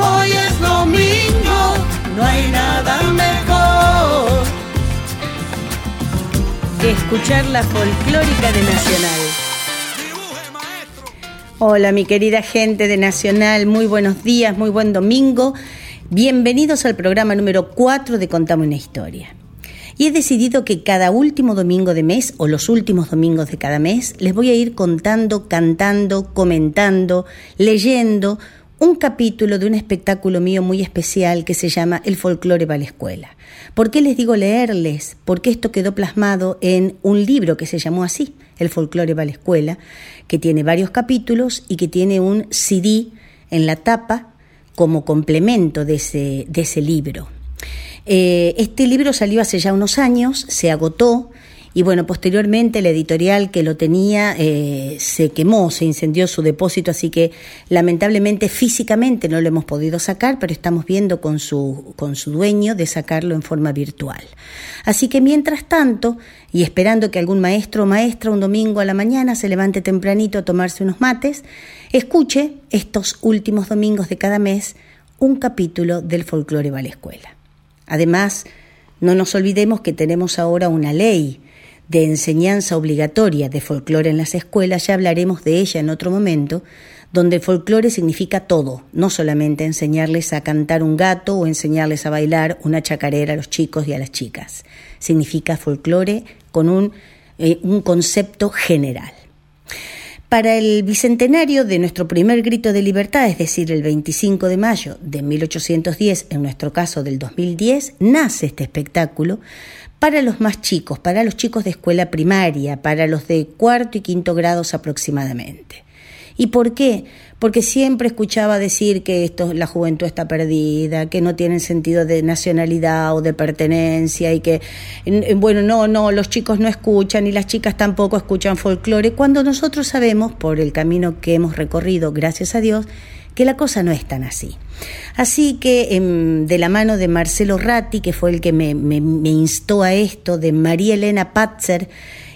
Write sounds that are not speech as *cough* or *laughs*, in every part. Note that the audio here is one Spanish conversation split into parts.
hoy es domingo. No hay nada mejor. Que escuchar la folclórica de Nacional. Hola mi querida gente de Nacional, muy buenos días, muy buen domingo. Bienvenidos al programa número 4 de Contame una historia. Y he decidido que cada último domingo de mes o los últimos domingos de cada mes les voy a ir contando, cantando, comentando, leyendo un capítulo de un espectáculo mío muy especial que se llama El folclore va a la escuela. ¿Por qué les digo leerles? Porque esto quedó plasmado en un libro que se llamó así, El folclore va a la escuela, que tiene varios capítulos y que tiene un CD en la tapa como complemento de ese, de ese libro. Eh, este libro salió hace ya unos años, se agotó y bueno, posteriormente la editorial que lo tenía eh, se quemó, se incendió su depósito, así que lamentablemente físicamente no lo hemos podido sacar, pero estamos viendo con su, con su dueño de sacarlo en forma virtual. Así que mientras tanto, y esperando que algún maestro o maestra un domingo a la mañana se levante tempranito a tomarse unos mates, escuche estos últimos domingos de cada mes un capítulo del folclore va a la escuela. Además, no nos olvidemos que tenemos ahora una ley de enseñanza obligatoria de folclore en las escuelas, ya hablaremos de ella en otro momento, donde el folclore significa todo, no solamente enseñarles a cantar un gato o enseñarles a bailar una chacarera a los chicos y a las chicas. Significa folclore con un, eh, un concepto general. Para el bicentenario de nuestro primer grito de libertad, es decir, el 25 de mayo de 1810, en nuestro caso del 2010, nace este espectáculo para los más chicos, para los chicos de escuela primaria, para los de cuarto y quinto grados aproximadamente. ¿Y por qué? Porque siempre escuchaba decir que esto, la juventud está perdida, que no tienen sentido de nacionalidad o de pertenencia y que, bueno, no, no, los chicos no escuchan y las chicas tampoco escuchan folclore, cuando nosotros sabemos, por el camino que hemos recorrido, gracias a Dios, que la cosa no es tan así. Así que em, de la mano de Marcelo Ratti, que fue el que me, instó a esto, de María Elena Patzer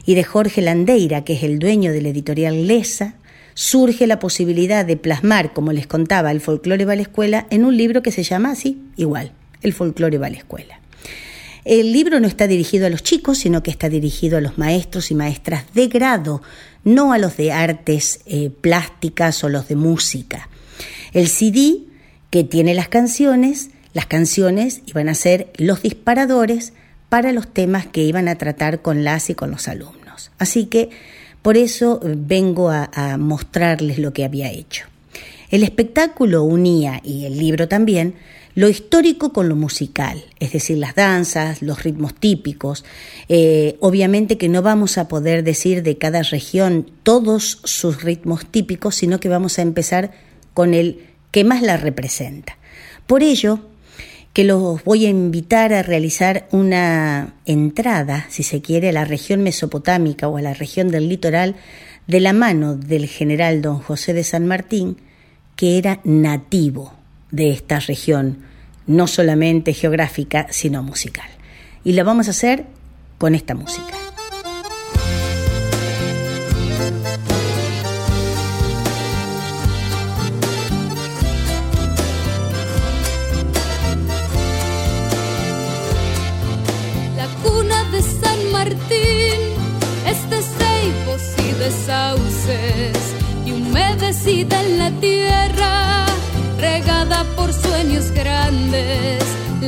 y de Jorge Landeira, que es el dueño de la editorial Lesa, surge la posibilidad de plasmar, como les contaba, el folclore va la escuela en un libro que se llama así, igual, El folclore va la escuela. El libro no está dirigido a los chicos, sino que está dirigido a los maestros y maestras de grado, no a los de artes eh, plásticas o los de música. El CD que tiene las canciones, las canciones iban a ser los disparadores para los temas que iban a tratar con las y con los alumnos. Así que por eso vengo a, a, mostrarles lo que había hecho. El espectáculo unía, y el libro también, lo histórico con lo musical, es decir, las danzas, los ritmos típicos. Eh, obviamente que no vamos a poder decir de cada región todos sus ritmos típicos, sino que vamos a empezar con el que más la representa. Por ello, que los voy a invitar a realizar una entrada, si se quiere, a la región mesopotámica o a la región del litoral de la mano del general don José de San Martín, que era nativo de esta región, no solamente geográfica, sino musical. Y lo vamos a hacer con esta música.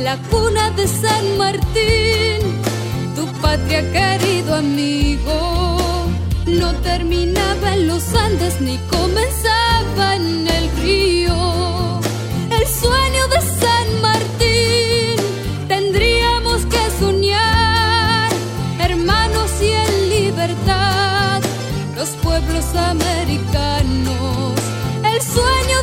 La cuna de San Martín, tu patria querido amigo, no terminaba en los Andes ni comenzaba en el río. El sueño de San Martín tendríamos que soñar, hermanos y en libertad los pueblos americanos. El sueño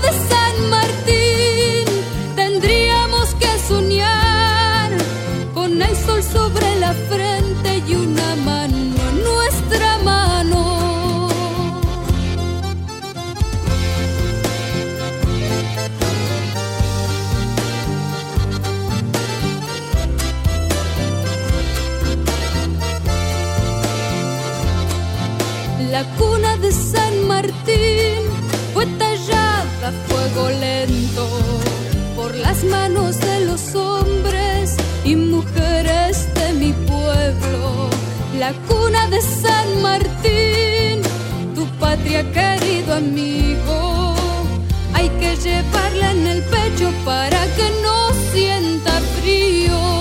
de San Martín fue tallada a fuego lento por las manos de los hombres y mujeres de mi pueblo. La cuna de San Martín, tu patria querido amigo, hay que llevarla en el pecho para que no sienta frío.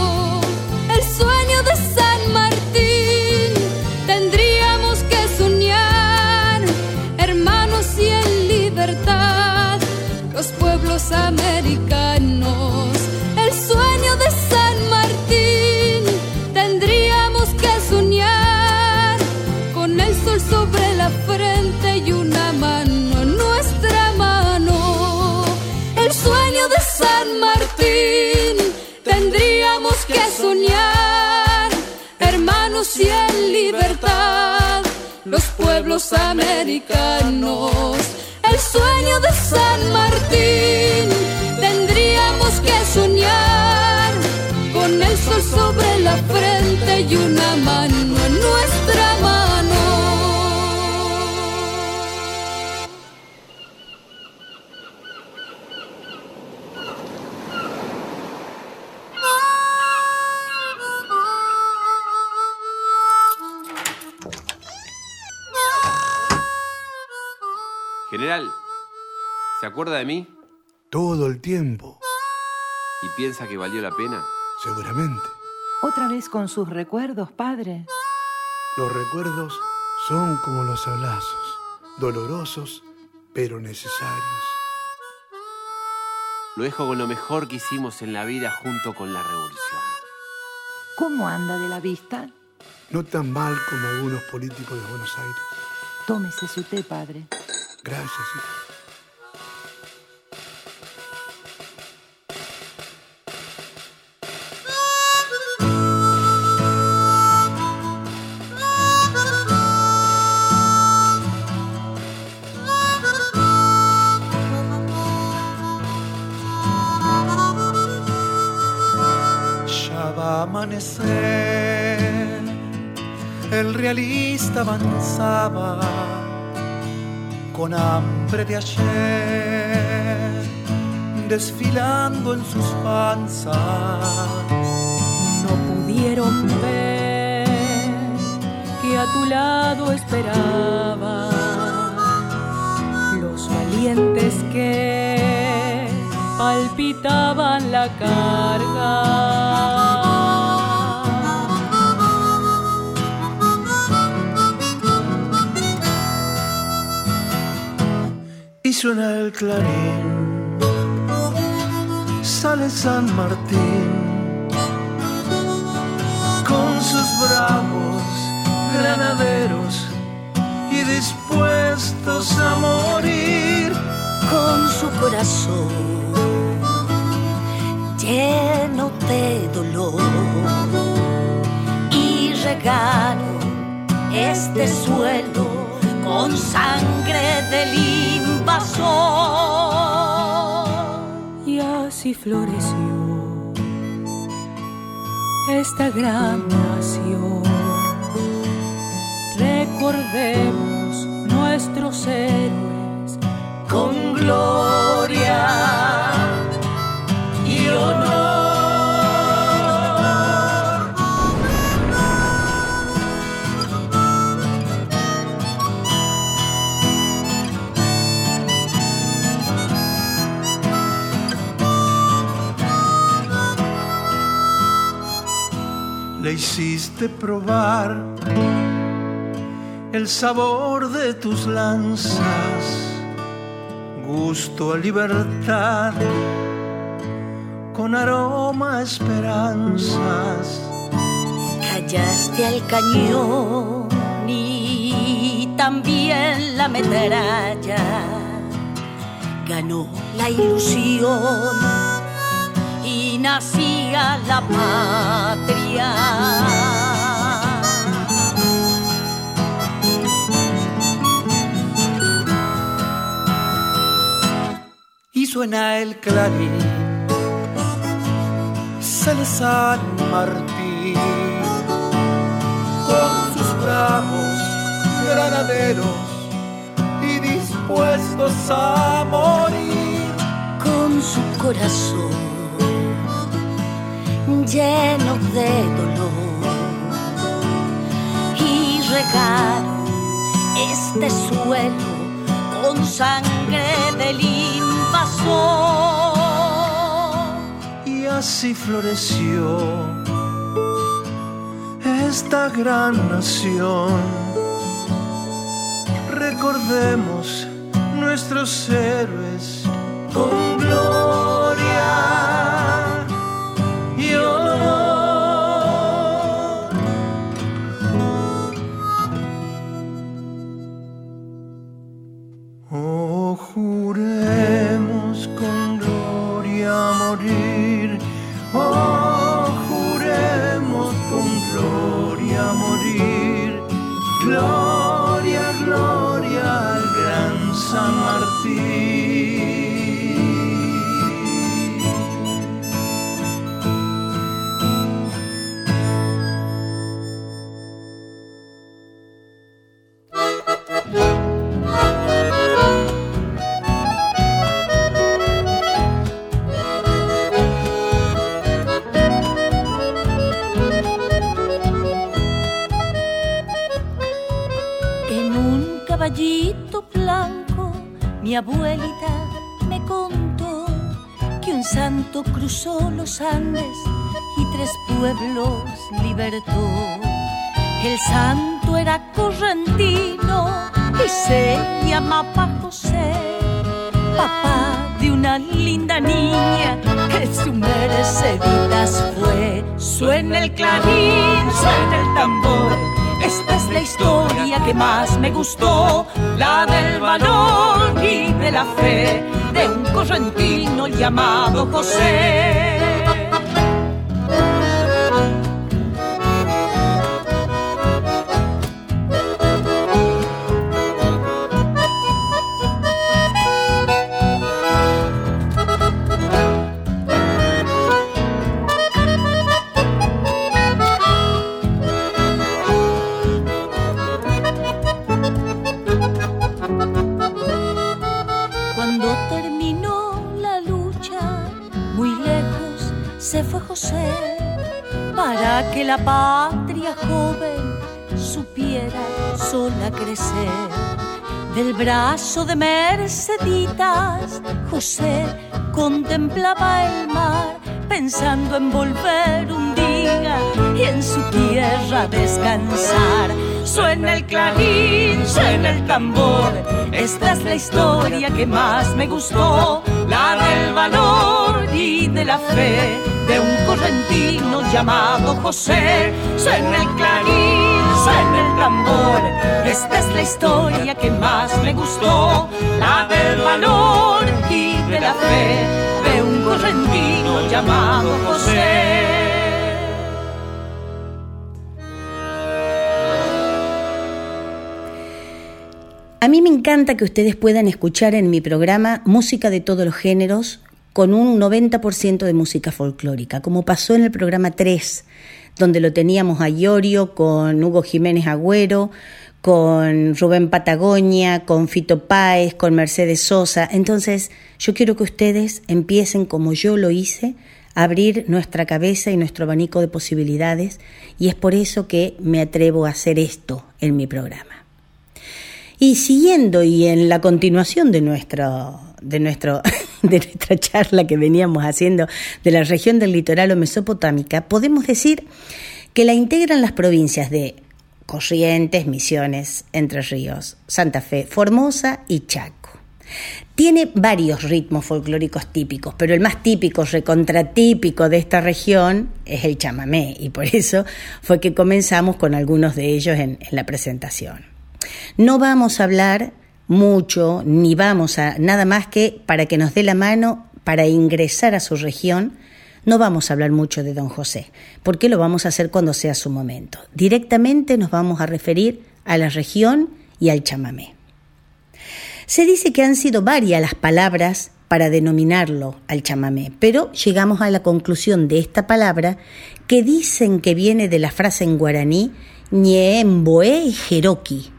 Americanos. El sueño de San Martín tendríamos que soñar con el sol sobre la frente y una mano en nuestra mano. El sueño de San Martín tendríamos que soñar, hermanos y en libertad, los pueblos americanos. El sueño de San Martín con el sol sobre la frente y una mano en nuestra mano. General, ¿se acuerda de mí Todo el tiempo, y piensa que valió la pena? Seguramente. Otra vez con sus recuerdos, padre. Los recuerdos son como los abrazos, dolorosos pero necesarios. Lo dejo con lo mejor que hicimos en la vida junto con la revolución. ¿Cómo anda de la vista? No tan mal como algunos políticos de Buenos Aires. Tómese su té, padre. Gracias, hija. Avanzaba con hambre de ayer, desfilando en sus panzas. no pudieron ver que a tu lado esperaba los valientes que palpitaban la carga. Suena el clarín. Sale San Martín con sus bravos granaderos y dispuestos a morir. con su corazón lleno de dolor y regalo este suelo con sangre del Y así floreció esta gran nación. Recordemos nuestros héroes con gloria hiciste probar el sabor de tus lanzas, gusto a libertad, con aroma esperanzas. Callaste al cañón y también la metralla. Ganó la ilusión nacía la patria. y suena el clarín. Sale San Martín con sus bravos granaderos y dispuestos a morir. con su corazón lleno de dolor regaron este suelo con sangre del invasor. Y así floreció esta gran nación. Recordemos nuestros héroes con clarín, suena el tambor. Esta es la historia que más me gustó, la del valor y de la fe de un correntino llamado José. La patria joven supiera sola crecer. Del brazo de Merceditas, José contemplaba el mar, pensando en volver un día y en su tierra descansar. Suena el clarín, suena el tambor. Esta es la historia que más me gustó, la del valor y de la fe de un correntino llamado José. Suena el clarín, suena el tambor. Esta es la historia que más me gustó, la del valor y de la fe de un correntino llamado José. A mí me encanta que ustedes puedan escuchar en mi programa música de todos los géneros con un 90% de música folclórica, como pasó en el programa 3, donde lo teníamos a Iorio con Hugo Jiménez Agüero, con Rubén Patagonia, con Fito Páez, con Mercedes Sosa. Entonces, yo quiero que ustedes empiecen como yo lo hice, a abrir nuestra cabeza y nuestro abanico de posibilidades, y es por eso que me atrevo a hacer esto en mi programa. Y siguiendo y en la continuación de nuestro, de nuestro, *laughs* *laughs* de nuestra charla que veníamos haciendo de la región del litoral o mesopotámica, podemos decir que la integran las provincias de Corrientes, Misiones, Entre Ríos, Santa Fe, Formosa y Chaco. Tiene varios ritmos folclóricos típicos, pero el más típico, recontratípico de esta región es el chamamé, y por eso fue que comenzamos con algunos de ellos en, en la presentación. No vamos a hablar mucho, ni vamos a nada más que para que nos dé la mano para ingresar a su región, no vamos a hablar mucho de don José, porque lo vamos a hacer cuando sea su momento. Directamente nos vamos a referir a la región y al chamamé. Se dice que han sido varias las palabras para denominarlo al chamamé, pero llegamos a la conclusión de esta palabra que dicen que viene de la frase en guaraní Ñeemboe Jeroki,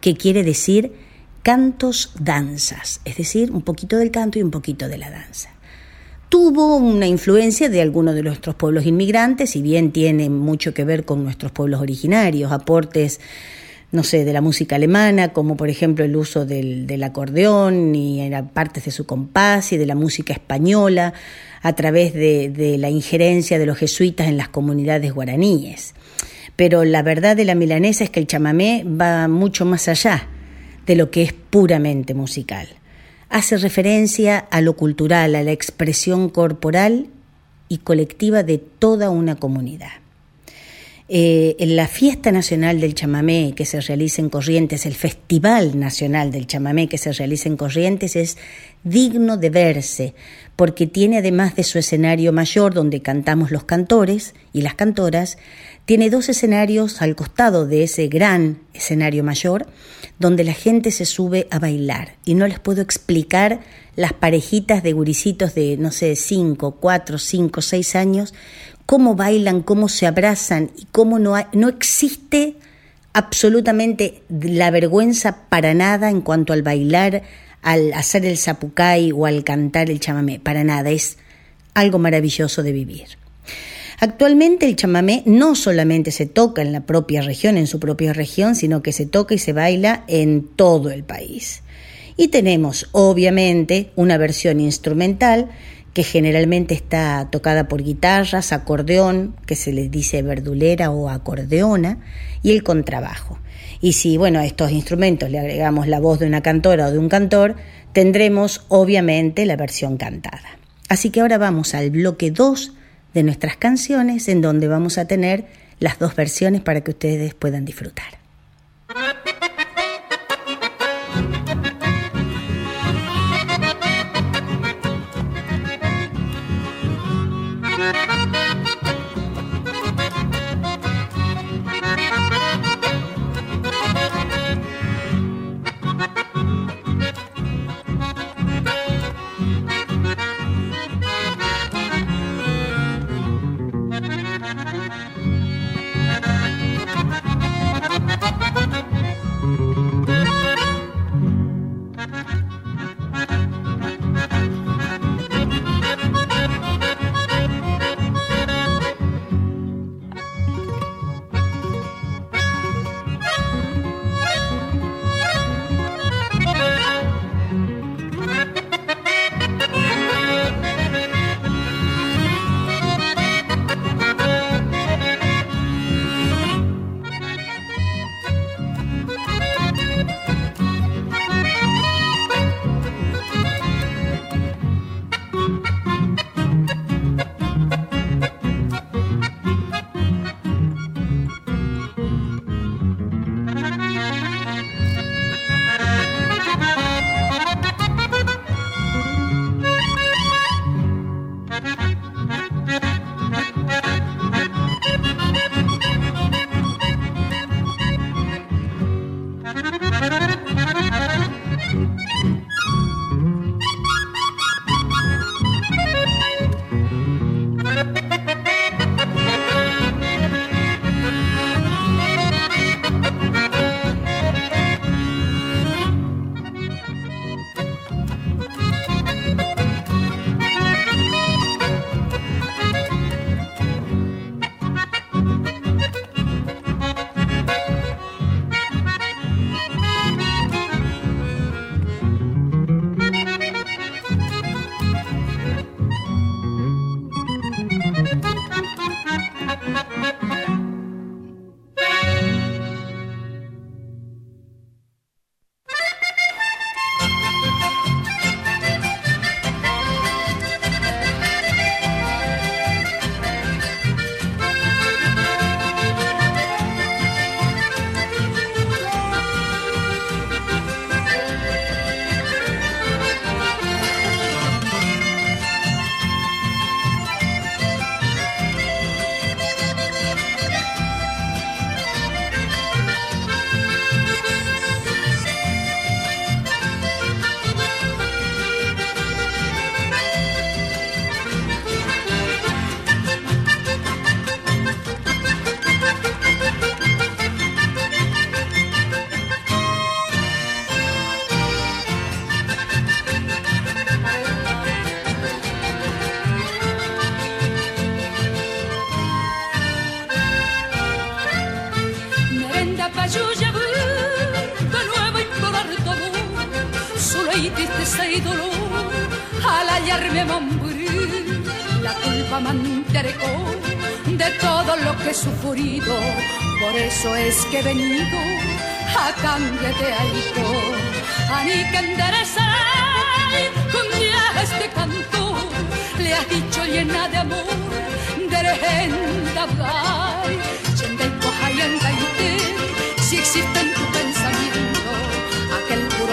que quiere decir cantos danzas, es decir, un poquito del canto y un poquito de la danza. tuvo una influencia de algunos de nuestros pueblos inmigrantes, si bien tiene mucho que ver con nuestros pueblos originarios, aportes, no sé, de la música alemana, como por ejemplo el uso del, del acordeón y en partes de su compás y de la música española a través de, de la injerencia de los jesuitas en las comunidades guaraníes. Pero la verdad de la milanesa es que el chamamé va mucho más allá de lo que es puramente musical hace referencia a lo cultural, a la expresión corporal y colectiva de toda una comunidad. Eh, en la fiesta nacional del chamamé que se realiza en Corrientes, el Festival Nacional del Chamamé que se realiza en Corrientes es digno de verse, porque tiene además de su escenario mayor donde cantamos los cantores y las cantoras, tiene dos escenarios al costado de ese gran escenario mayor donde la gente se sube a bailar. Y no les puedo explicar las parejitas de guricitos de, no sé, cinco, cuatro, cinco, seis años, cómo bailan, cómo se abrazan y cómo no, no existe absolutamente la vergüenza para nada en cuanto al bailar, al hacer el zapucay o al cantar el chamamé. Para nada, es algo maravilloso de vivir. Actualmente el chamamé no solamente se toca en la propia región, en su propia región, sino que se toca y se baila en todo el país. Y tenemos, obviamente, una versión instrumental que generalmente está tocada por guitarras, acordeón, que se les dice verdulera o acordeona, y el contrabajo. Y si, bueno, a estos instrumentos le agregamos la voz de una cantora o de un cantor, tendremos obviamente la versión cantada. Así que ahora vamos al bloque 2 de nuestras canciones en donde vamos a tener las dos versiones para que ustedes puedan disfrutar. Tristeza y dolor al hallarme morir. La culpa manterecó de todo lo que he sufrido. Por eso es que he venido a cambio de algo. A mí que enderezaré con día este canto. Le has dicho llena de amor, de regenda si existe en tu pensamiento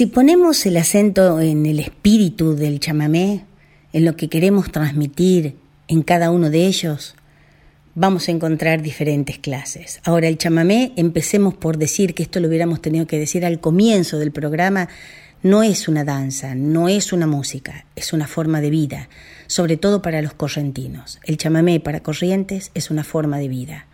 Si ponemos el acento en el espíritu del chamamé, en lo que queremos transmitir en cada uno de ellos, vamos a encontrar diferentes clases. Ahora, el chamamé, empecemos por decir que esto lo hubiéramos tenido que decir al comienzo del programa, no es una danza, no es una música, es una forma de vida, sobre todo para los correntinos. El chamamé para corrientes es una forma de vida.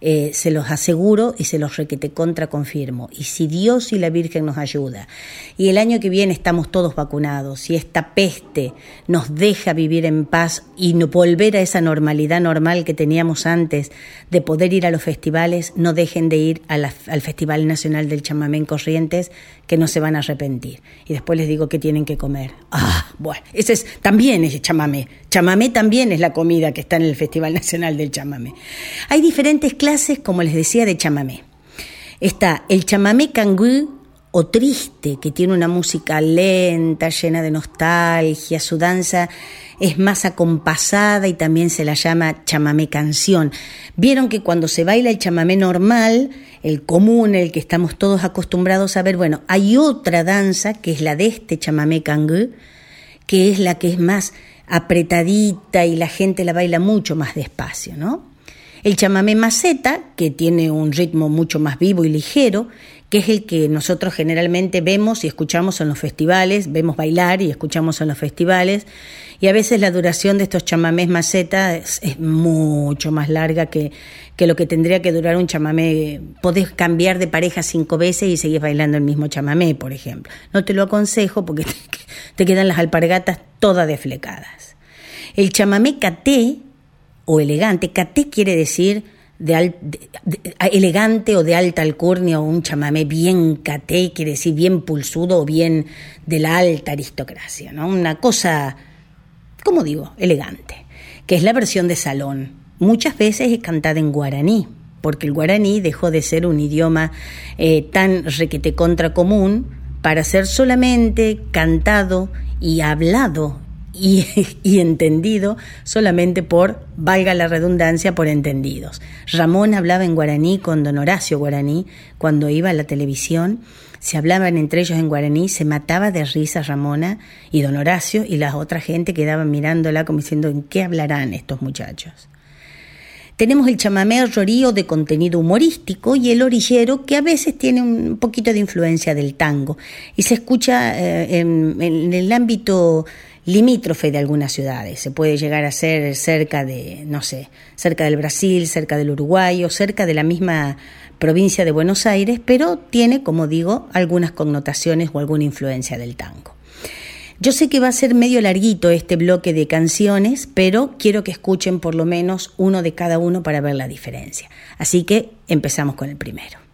Eh, se los aseguro y se los requete contra confirmo. Y si Dios y la Virgen nos ayuda, y el año que viene estamos todos vacunados, y esta peste nos deja vivir en paz y no volver a esa normalidad normal que teníamos antes de poder ir a los festivales, no dejen de ir al Festival Nacional del Chamamé en Corrientes, que no se van a arrepentir. Y después les digo que tienen que comer. Ah, bueno, ese es, también es chamamé. Chamamé también es la comida que está en el Festival Nacional del Chamamé. Hay diferentes clases, como les decía, de chamamé. Está el chamamé cangú o triste, que tiene una música lenta, llena de nostalgia, su danza es más acompasada y también se la llama chamamé canción. Vieron que cuando se baila el chamamé normal, el común, el que estamos todos acostumbrados a ver, bueno, hay otra danza que es la de este chamamé cangú, que es la que es más apretadita y la gente la baila mucho más despacio, ¿no? El chamamé maceta, que tiene un ritmo mucho más vivo y ligero, que es el que nosotros generalmente vemos y escuchamos en los festivales, vemos bailar y escuchamos en los festivales, y a veces la duración de estos chamamés maceta es, mucho más larga que, que lo que tendría que durar un chamamé. Podés cambiar de pareja cinco veces y seguir bailando el mismo chamamé, por ejemplo. No te lo aconsejo porque *laughs* te, te quedan las alpargatas todas desflecadas. El chamamé caté o elegante, caté quiere decir de, elegante o de alta alcurnia o un chamamé bien caté, quiere decir bien pulsudo o bien de la alta aristocracia, ¿no? Una cosa, ¿cómo digo? Elegante, que es la versión de salón. Muchas veces es cantada en guaraní, porque el guaraní dejó de ser un idioma eh, tan requete contra común para ser solamente cantado y hablado *laughs* y, entendido solamente por, valga la redundancia, por entendidos. Ramón hablaba en guaraní con don Horacio Guaraní cuando iba a la televisión. Se hablaban entre ellos en guaraní, se mataba de risa Ramona y don Horacio y la otra gente quedaban mirándola como diciendo ¿en qué hablarán estos muchachos? Tenemos el chamamé rorío de contenido humorístico y el orillero que a veces tiene un poquito de influencia del tango y se escucha eh, en el ámbito limítrofe de algunas ciudades. Se puede llegar a ser cerca de, no sé, cerca del Brasil, cerca del Uruguay o cerca de la misma provincia de Buenos Aires, pero tiene, como digo, algunas connotaciones o alguna influencia del tango. Yo sé que va a ser medio larguito este bloque de canciones, pero quiero que escuchen por lo menos uno de cada uno para ver la diferencia. Así que empezamos con el primero.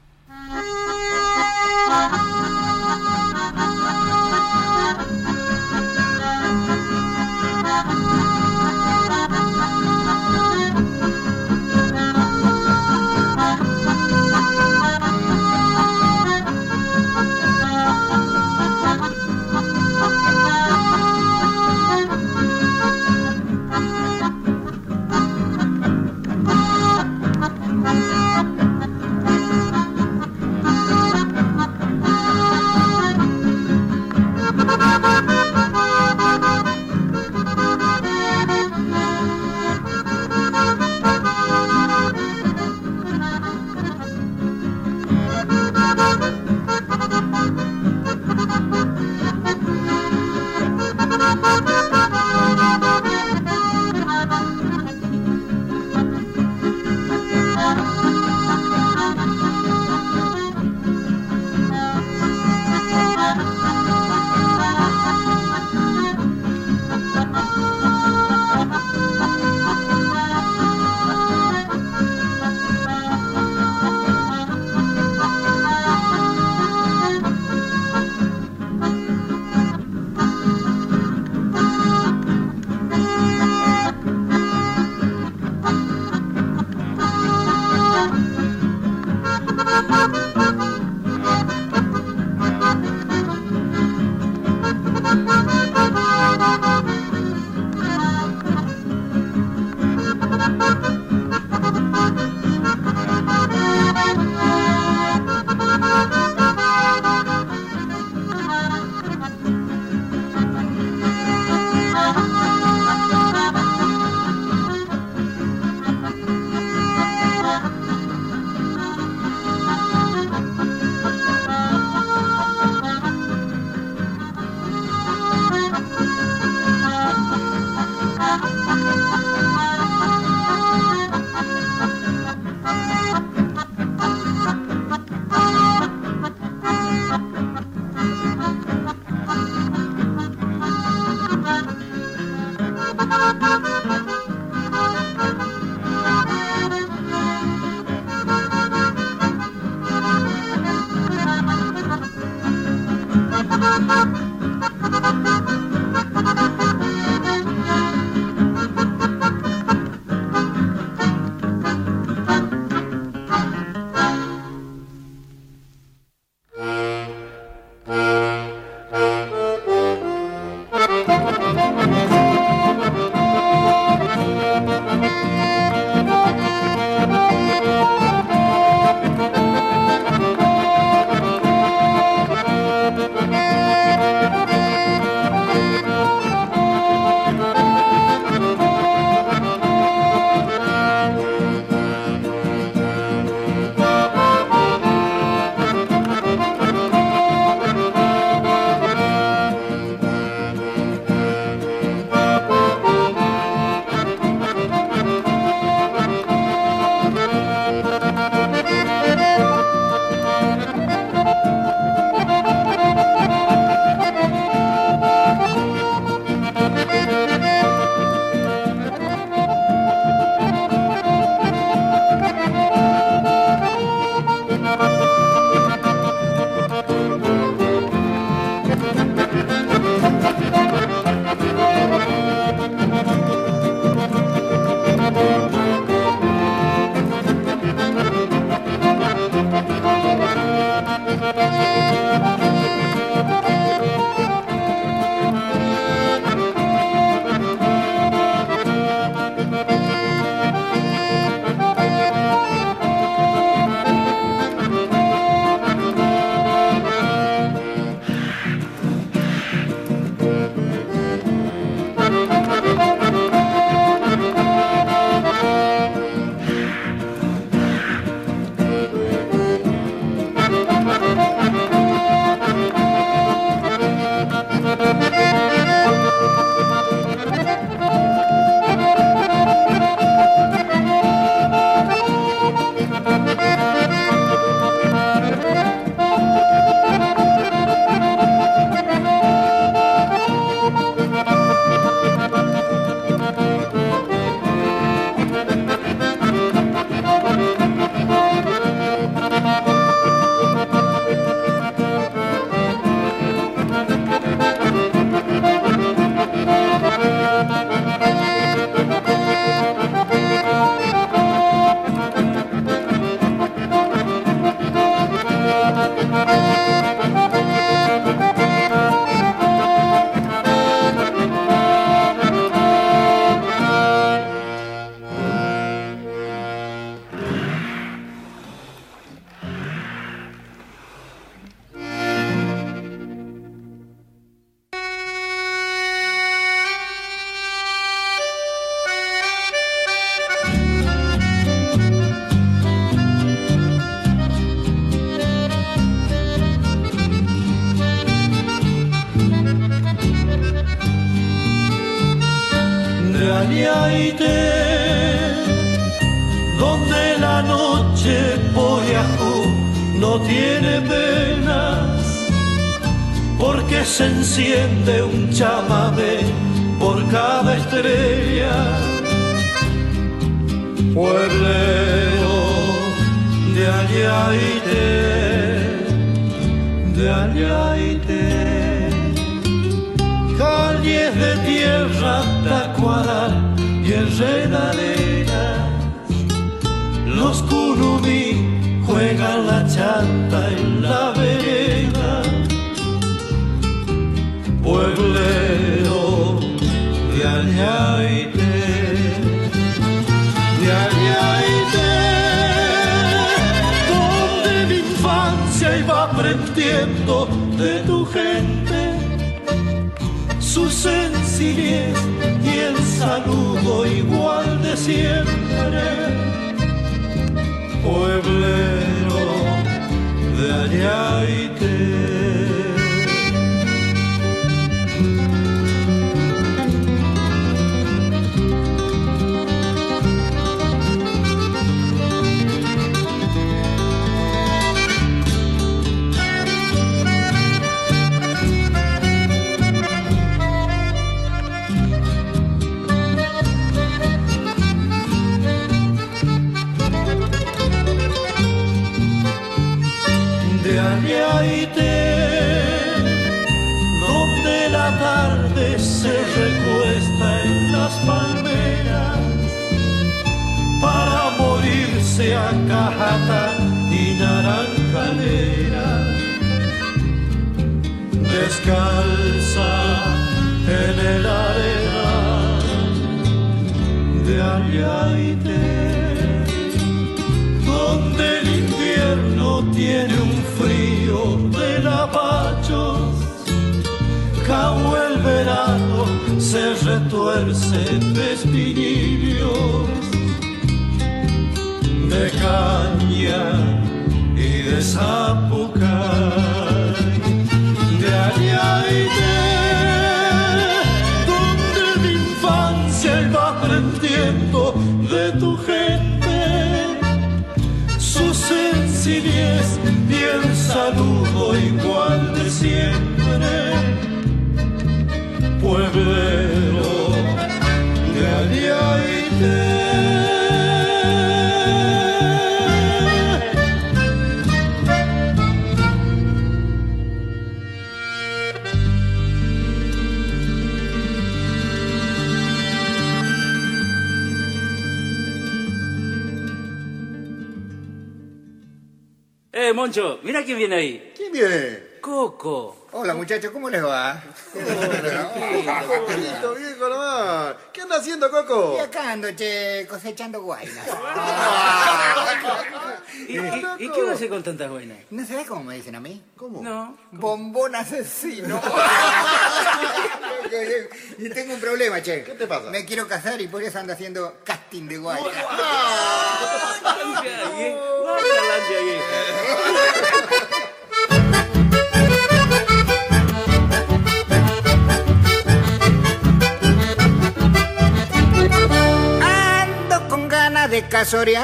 Eh, Moncho, mira quién viene ahí. ¿Quién viene? Coco. Hola muchachos, ¿cómo les va? *laughs* Viejo nomás. ¿Qué anda haciendo, Coco? Y acá ando, che, cosechando guainas. *laughs* ¿Y, y- y qué va a hacer con tantas buenas? ¿No sabés cómo me dicen a mí? ¿Cómo? No. Bombón asesino. *laughs* y tengo un problema, che. ¿Qué te pasa? Me quiero casar y por eso ando haciendo casting de guainas. De.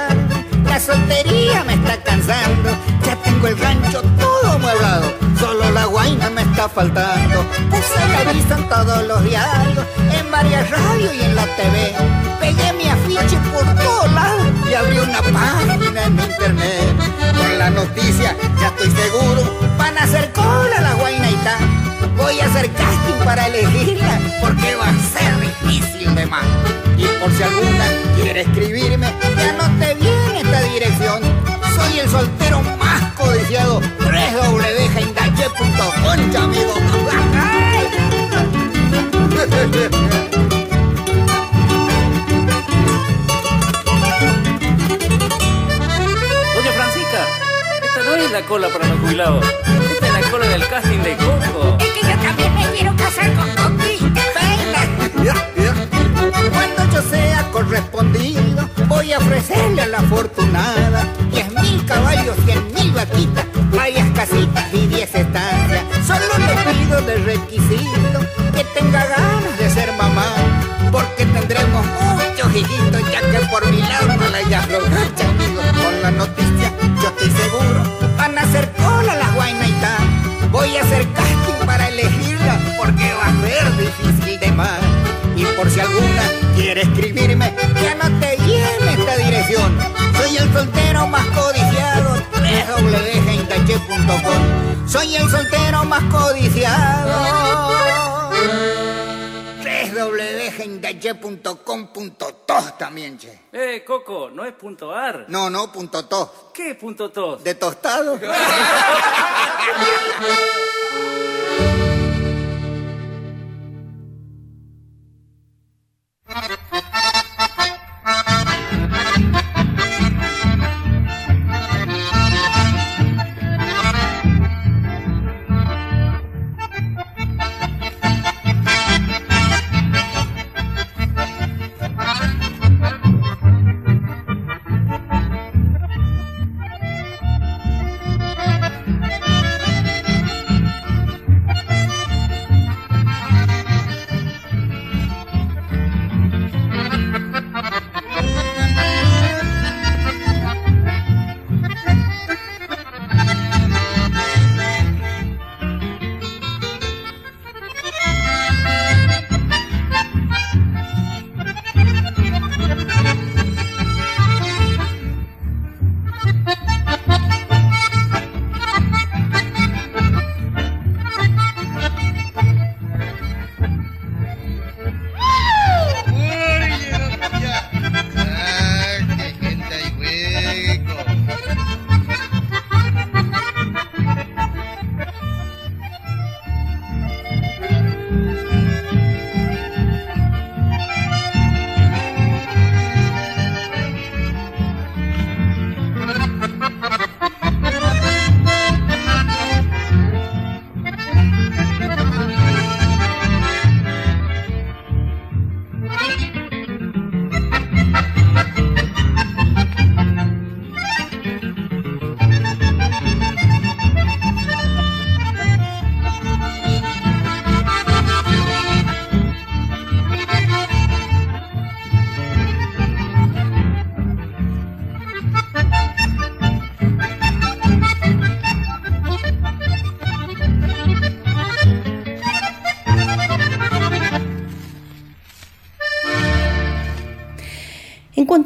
La soltería me está cansando. Ya tengo el rancho todo amueblado. Solo la guaina me está faltando. Puse la vista en todos los diarios, en varias radios y en la TV. Pegué mi afiche por todos lados y abrí una página en internet. Con la noticia, ya estoy seguro, van a hacer cola la guainaita. Voy a hacer casting para elegirla porque va a ser difícil de más. Y por si alguna quiere escribirme, que anote bien esta dirección. Soy el soltero más codiciado, www.jaindache.com, amigo. Doña Francisca, esta no es la cola para los jubilados. Esta es la cola del casting de Coco. Es que yo también me quiero casar con Coquita. *laughs* Sea correspondido, voy a ofrecerle a la afortunada soltero más codiciado. www.jaintache.com.tos también, che. Eh, Coco, no es punto ar. No, no, punto tos. ¿Qué es punto tos? ¿De tostado? *laughs*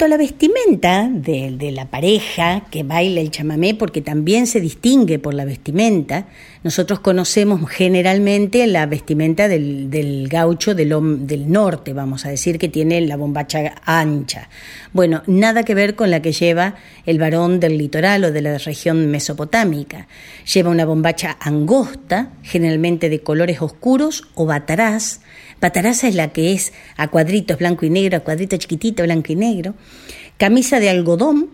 la vestimenta de, de, la pareja que baila el chamamé, porque también se distingue por la vestimenta, nosotros conocemos generalmente la vestimenta del, del gaucho del, del, norte, vamos a decir, que tiene la bombacha ancha. Bueno, nada que ver con la que lleva el varón del litoral o de la región mesopotámica. Lleva una bombacha angosta, generalmente de colores oscuros o batarás, Pataraza es la que es a cuadritos blanco y negro, a cuadrito chiquitito blanco y negro. Camisa de algodón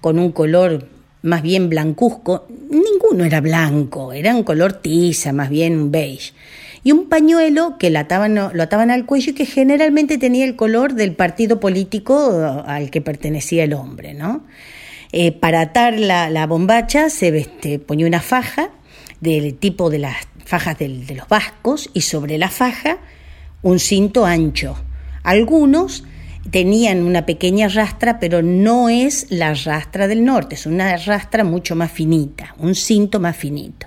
con un color más bien blancuzco. Ninguno era blanco, era un color tiza, más bien un beige. Y un pañuelo que lo ataban, lo ataban al cuello y que generalmente tenía el color del partido político al que pertenecía el hombre, ¿no? Eh, para atar la, bombacha se ponía una faja del tipo de las fajas de los vascos y sobre la faja un cinto ancho. Algunos tenían una pequeña rastra, pero no es la rastra del norte, es una rastra mucho más finita, un cinto más finito.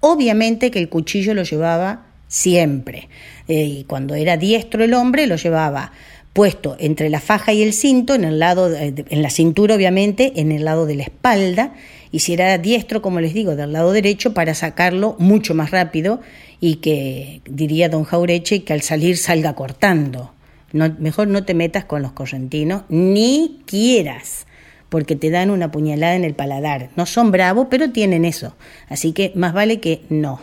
Obviamente que el cuchillo lo llevaba siempre, eh, y cuando era diestro el hombre lo llevaba puesto entre la faja y el cinto, en el lado, en la cintura obviamente, en el lado de la espalda, y si era diestro, como les digo, del lado derecho, para sacarlo mucho más rápido y que, diría don Jaureche, que al salir salga cortando. No, mejor no te metas con los correntinos, ni quieras, porque te dan una puñalada en el paladar. No son bravos, pero tienen eso. Así que más vale que no.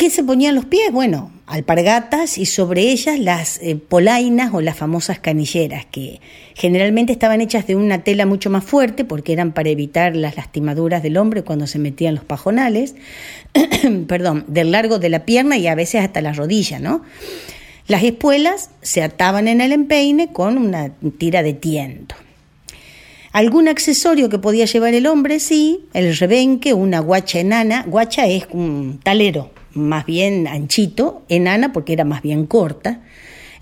¿Qué se ponían los pies? Bueno, alpargatas y sobre ellas las eh, polainas o las famosas canilleras, que generalmente estaban hechas de una tela mucho más fuerte porque eran para evitar las lastimaduras del hombre cuando se metían los pajonales, *clears throat* perdón, del largo de la pierna y a veces hasta la rodilla, ¿no? Las espuelas se ataban en el empeine con una tira de tiento. Algún accesorio que podía llevar el hombre, sí, el rebenque, una guacha enana. Guacha es un talero, más bien anchito, enana porque era más bien corta,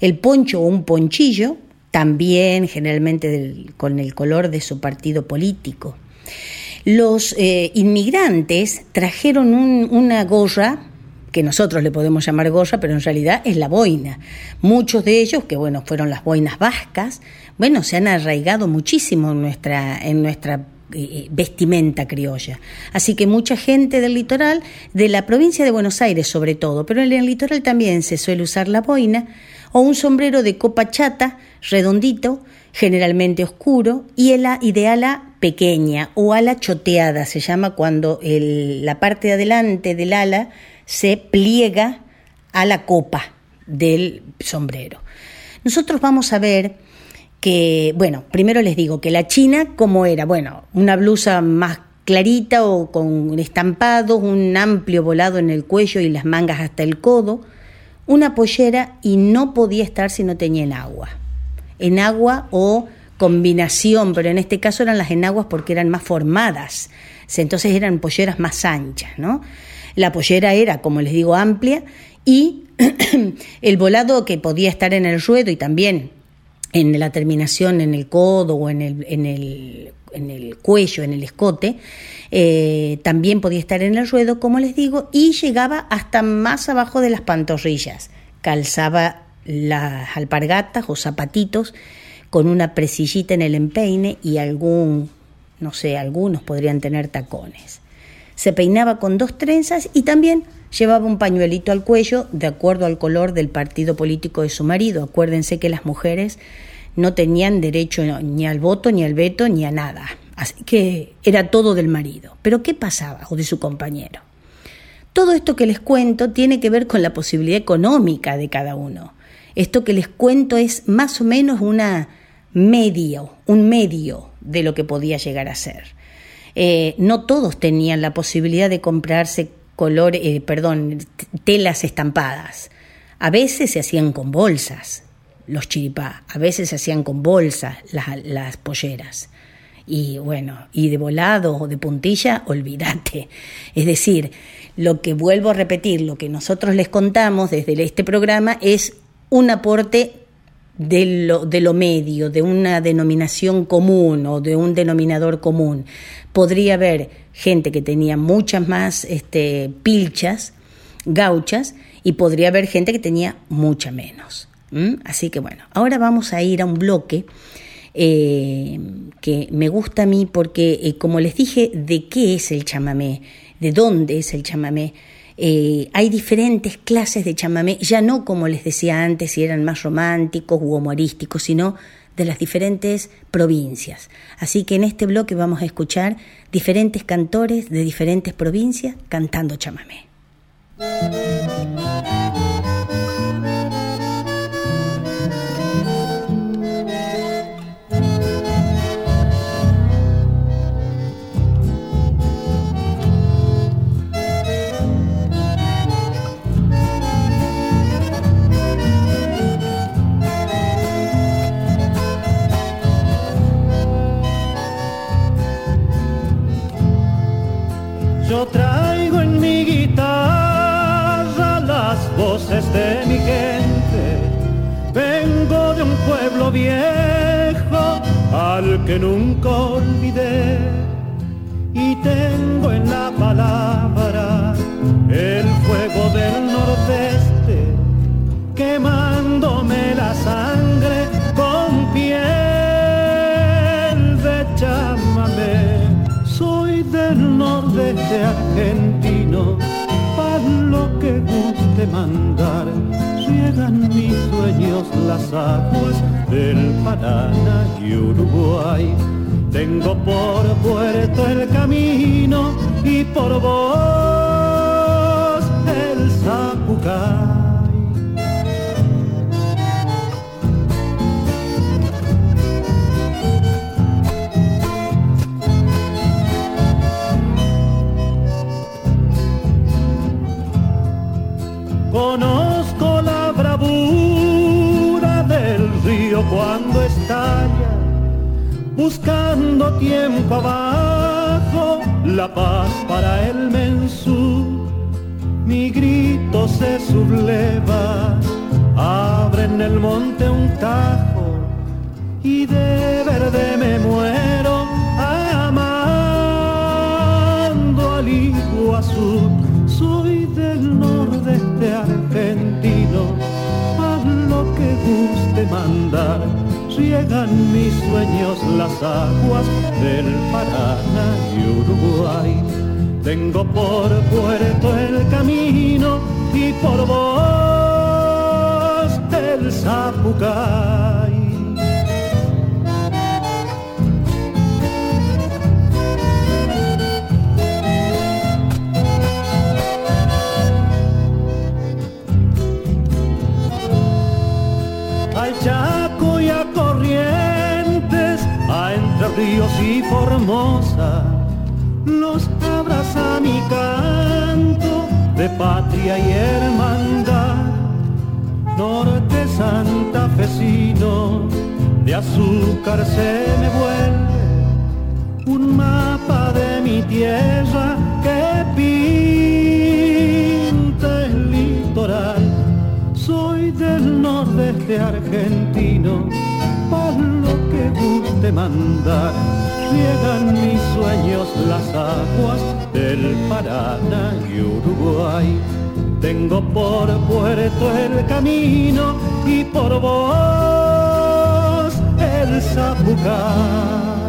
el poncho o un ponchillo, también generalmente con el color de su partido político. Los eh, inmigrantes trajeron una gorra, que nosotros le podemos llamar gorra, pero en realidad es la boina. Muchos de ellos, que bueno, fueron las boinas vascas, bueno, se han arraigado muchísimo en nuestra, en nuestra eh, vestimenta criolla. Así que mucha gente del litoral, de la provincia de Buenos Aires sobre todo, pero en el litoral también se suele usar la boina o un sombrero de copa chata, redondito, generalmente oscuro, y, el, y de ala pequeña o ala choteada, se llama cuando el, la parte de adelante del ala se pliega a la copa del sombrero. Nosotros vamos a ver que, bueno, primero les digo que la china, ¿cómo era? Bueno, una blusa más clarita o con estampados, un amplio volado en el cuello y las mangas hasta el codo, una pollera y no podía estar si no tenía en agua. En agua o combinación, pero en este caso eran las enaguas porque eran más formadas, entonces eran polleras más anchas, ¿no? La pollera era, como les digo, amplia y *clears throat* el volado que podía estar en el ruedo y también en la terminación en el codo o en el, en el, en el cuello, en el escote, eh, también podía estar en el ruedo, como les digo, y llegaba hasta más abajo de las pantorrillas. Calzaba las alpargatas o zapatitos con una presillita en el empeine y algún, no sé, algunos podrían tener tacones. Se peinaba con dos trenzas y también llevaba un pañuelito al cuello de acuerdo al color del partido político de su marido. Acuérdense que las mujeres no tenían derecho ni al voto, ni al veto, ni a nada. Así que era todo del marido. Pero ¿qué pasaba? O de su compañero. Todo esto que les cuento tiene que ver con la posibilidad económica de cada uno. Esto que les cuento es más o menos una medio, un medio de lo que podía llegar a ser. Eh, no todos tenían la posibilidad de comprarse colores, eh, perdón, telas estampadas. A veces se hacían con bolsas, los chiripá, a veces se hacían con bolsas las, las polleras. Y bueno, y de volado o de puntilla, *laughs* olvídate. Es decir, lo que vuelvo a repetir, lo que nosotros les contamos desde este programa es un aporte de lo, de lo medio, de una denominación común o de un denominador común. Podría haber gente que tenía muchas más este, pilchas, gauchas, y podría haber gente que tenía mucha menos. Así que bueno, ahora vamos a ir a un bloque eh, que me gusta a mí porque, eh, como les dije, de qué es el chamamé, de dónde es el chamamé. Eh, hay diferentes clases de chamamé, ya no como les decía antes, si eran más románticos u humorísticos, sino de las diferentes provincias. Así que en este bloque vamos a escuchar diferentes cantores de diferentes provincias cantando chamamé. Traigo en mi guitarra las voces de mi gente. Vengo de un pueblo viejo al que nunca olvidé. Y tengo en la palabra el fuego del nordeste, quemándome la sangre nordeste argentino, para lo que guste mandar. Llegan mis sueños las aguas del Paraná y Uruguay. Tengo por puerto el camino y por vos cuando estalla, buscando tiempo abajo la paz para el mensú. Mi grito se subleva, abre en el monte un tajo y de verde me muero guste mandar. Llegan mis sueños las aguas del Paraná y Uruguay. Tengo por puerto el camino y por vos el Zapucay. Patria y hermandad, norte santafesino, de azúcar se me vuelve un mapa de mi tierra que pinta el litoral soy del nordeste argentino, por lo que guste mandar. Llegan mis sueños las aguas del Paraná y Uruguay. Tengo por puerto el camino y por vos el Zapucay.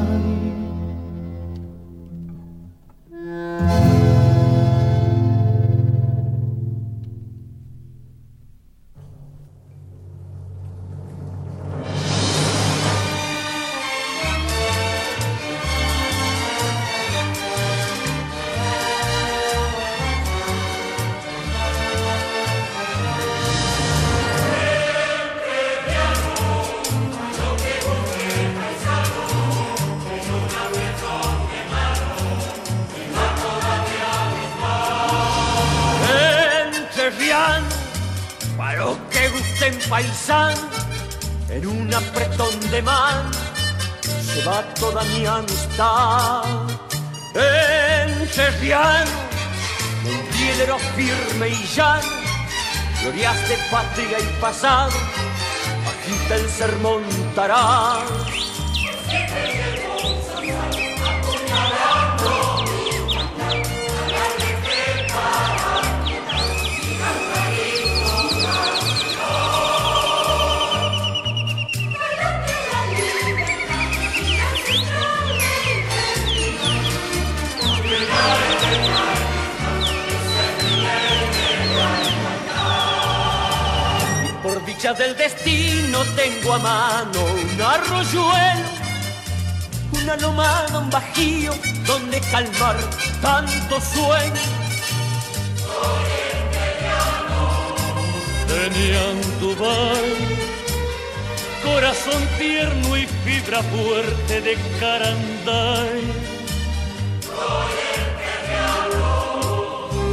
Glorias de patria y pasado, agita el sermón tarán. Por dicha del destino tengo a mano un arroyuelo, una lomada, un bajío donde calmar tanto sueño. Tenían tu corazón tierno y fibra fuerte de caranday.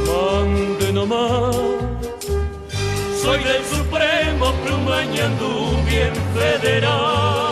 Mande nomás, soy del Supremo Plumañandú bien federal.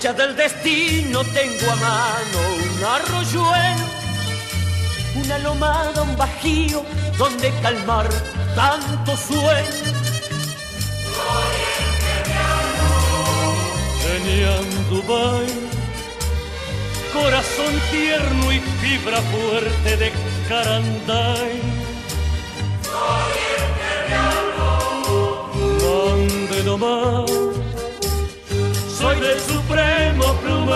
Del destino tengo a mano un arroyuelo, una lomada, un bajío donde calmar tanto sueño. Tenían Dubai, corazón tierno y fibra fuerte de Caranday. Soy el que me nomás del Supremo Plumañandú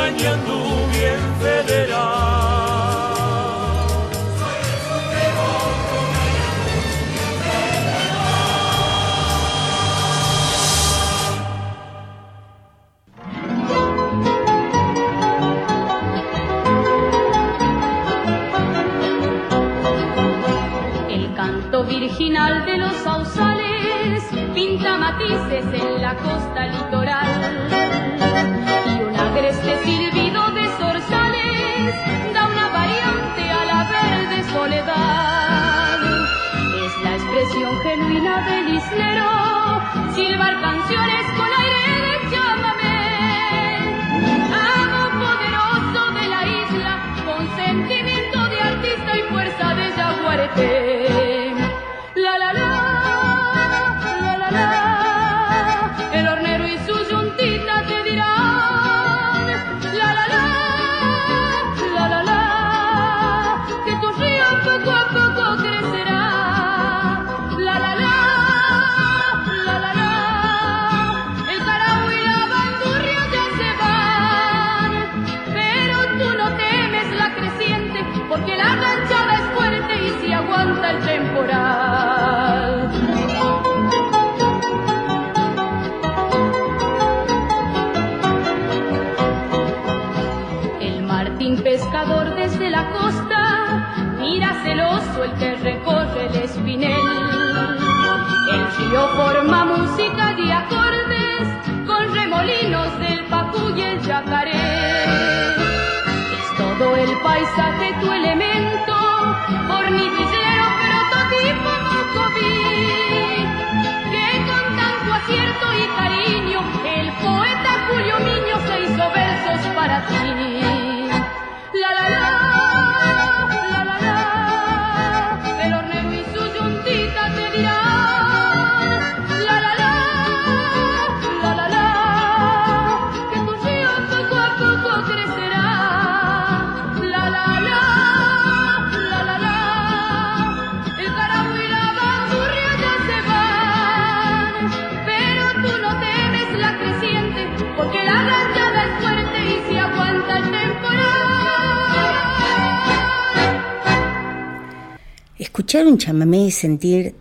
Escuchar un chamamé y sentir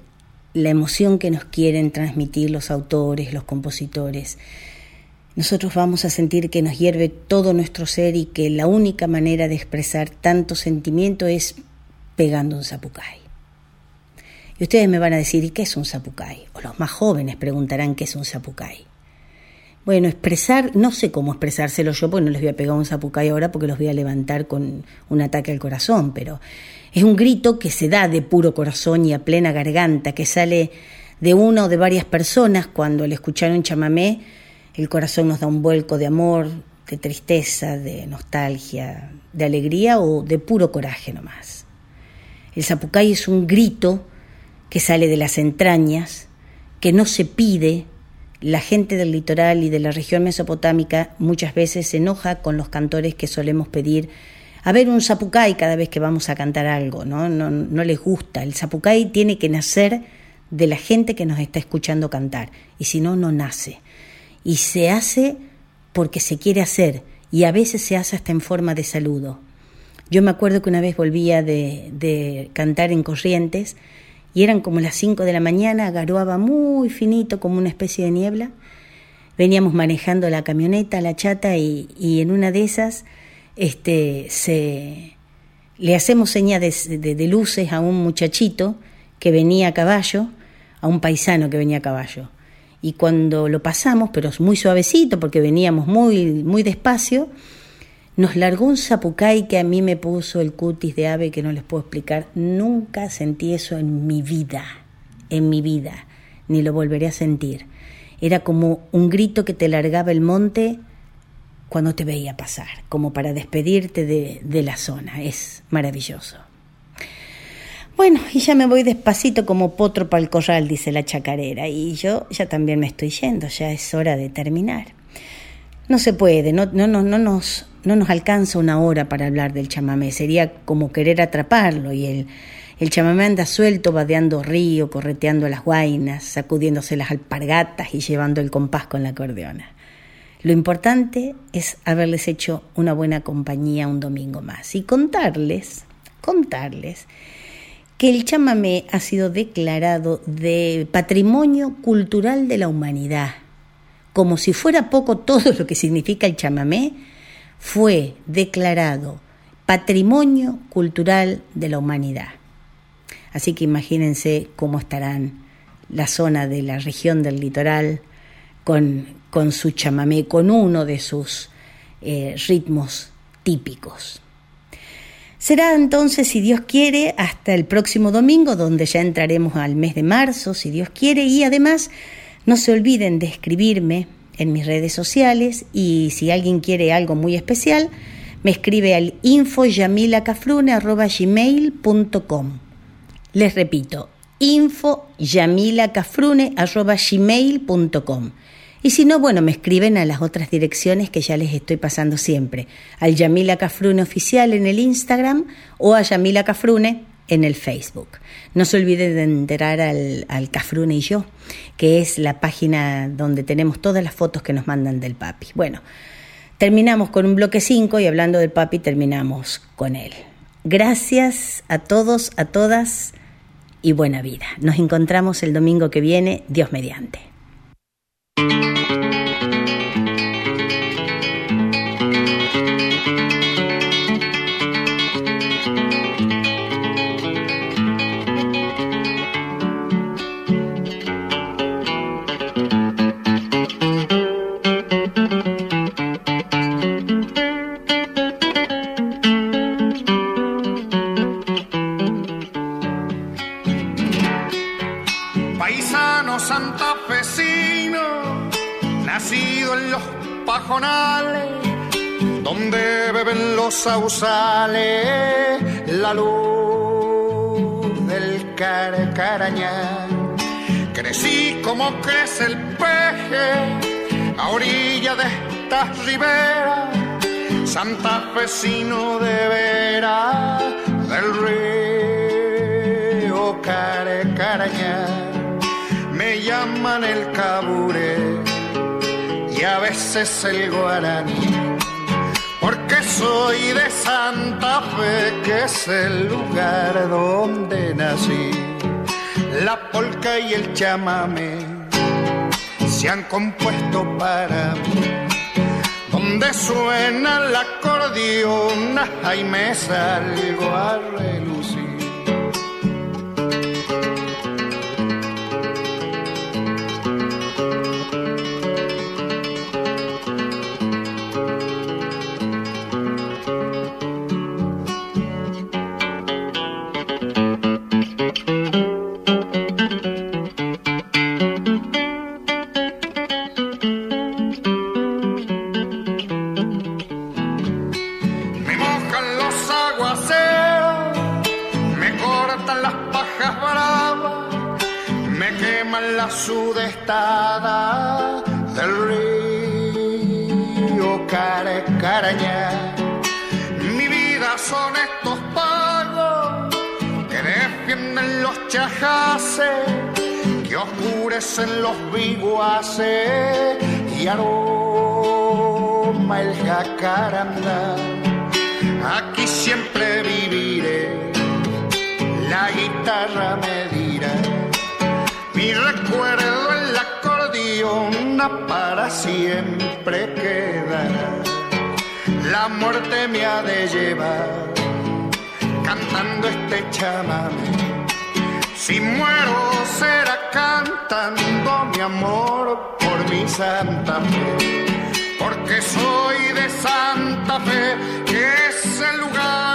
la emoción que nos quieren transmitir los autores, los compositores. Nosotros vamos a sentir que nos hierve todo nuestro ser y que la única manera de expresar tanto sentimiento es pegando un zapucay. Y ustedes me van a decir, ¿y qué es un zapucay? O los más jóvenes preguntarán qué es un zapucay. Bueno, expresar, no sé cómo expresárselo yo, porque no les voy a pegar un zapucay ahora porque los voy a levantar con un ataque al corazón, pero es un grito que se da de puro corazón y a plena garganta, que sale de una o de varias personas cuando al escuchar un chamamé, el corazón nos da un vuelco de amor, de tristeza, de nostalgia, de alegría o de puro coraje nomás. El zapucay es un grito que sale de las entrañas, que no se pide. La gente del litoral y de la región mesopotámica muchas veces se enoja con los cantores que solemos pedir a ver un zapucay cada vez que vamos a cantar algo, ¿no? No, no les gusta. El zapucay tiene que nacer de la gente que nos está escuchando cantar, y si no, no nace. Y se hace porque se quiere hacer, y a veces se hace hasta en forma de saludo. Yo me acuerdo que una vez volvía de, de cantar en Corrientes, y eran como las 5 de la mañana, garoaba muy finito como una especie de niebla. Veníamos manejando la camioneta, la chata, y, en una de esas este, se, le hacemos señas de, luces a un muchachito que venía a caballo, a un paisano que venía a caballo. Y cuando lo pasamos, pero muy suavecito, porque veníamos muy, muy despacio, nos largó un zapucay que a mí me puso el cutis de ave que no les puedo explicar. Nunca sentí eso en mi vida, en mi vida, ni lo volveré a sentir. Era como un grito que te largaba el monte cuando te veía pasar, como para despedirte de, de la zona. Es maravilloso. Bueno, y ya me voy despacito como potro para el corral, dice la chacarera, y yo ya también me estoy yendo, ya es hora de terminar. No se puede, no, no, no, no, nos, no nos alcanza una hora para hablar del chamamé, sería como querer atraparlo y el, el chamamé anda suelto, vadeando río, correteando las guainas, sacudiéndose las alpargatas y llevando el compás con la acordeona. Lo importante es haberles hecho una buena compañía un domingo más y contarles, contarles que el chamamé ha sido declarado de Patrimonio Cultural de la Humanidad como si fuera poco todo lo que significa el chamamé, fue declarado Patrimonio Cultural de la Humanidad. Así que imagínense cómo estarán la zona de la región del litoral con, con su chamamé, con uno de sus eh, ritmos típicos. Será entonces, si Dios quiere, hasta el próximo domingo, donde ya entraremos al mes de marzo, si Dios quiere, y además no se olviden de escribirme en mis redes sociales y si alguien quiere algo muy especial, me escribe al infoyamilacafrune.gmail.com. Les repito, infoyamilacafrune.gmail.com. Y si no, bueno, me escriben a las otras direcciones que ya les estoy pasando siempre, al Yamila Cafrune oficial en el Instagram o a Yamila en el Facebook. No se olviden de enterar al, al, Cafrune y yo, que es la página donde tenemos todas las fotos que nos mandan del papi. Bueno, terminamos con un bloque 5 y hablando del papi terminamos con él. Gracias a todos, a todas y buena vida. Nos encontramos el domingo que viene, Dios mediante. Donde beben los sausales la luz del carcarañal. Crecí como crece el peje a orilla de estas riberas, santafesino de vera del río Carecarañal. Me llaman el caburé y a veces el guaraní. Porque soy de Santa Fe, que es el lugar donde nací. La polca y el chamamé se han compuesto para mí. Donde suena el acordeón, y me salgo a relucir. Y aroma el jacaranda. Aquí siempre viviré, la guitarra me dirá, mi recuerdo en la acordeona para siempre quedará. La muerte me ha de llevar cantando este chamamé. Si muero será cantando amor por mi Santa Fe, porque soy de Santa Fe, que es el lugar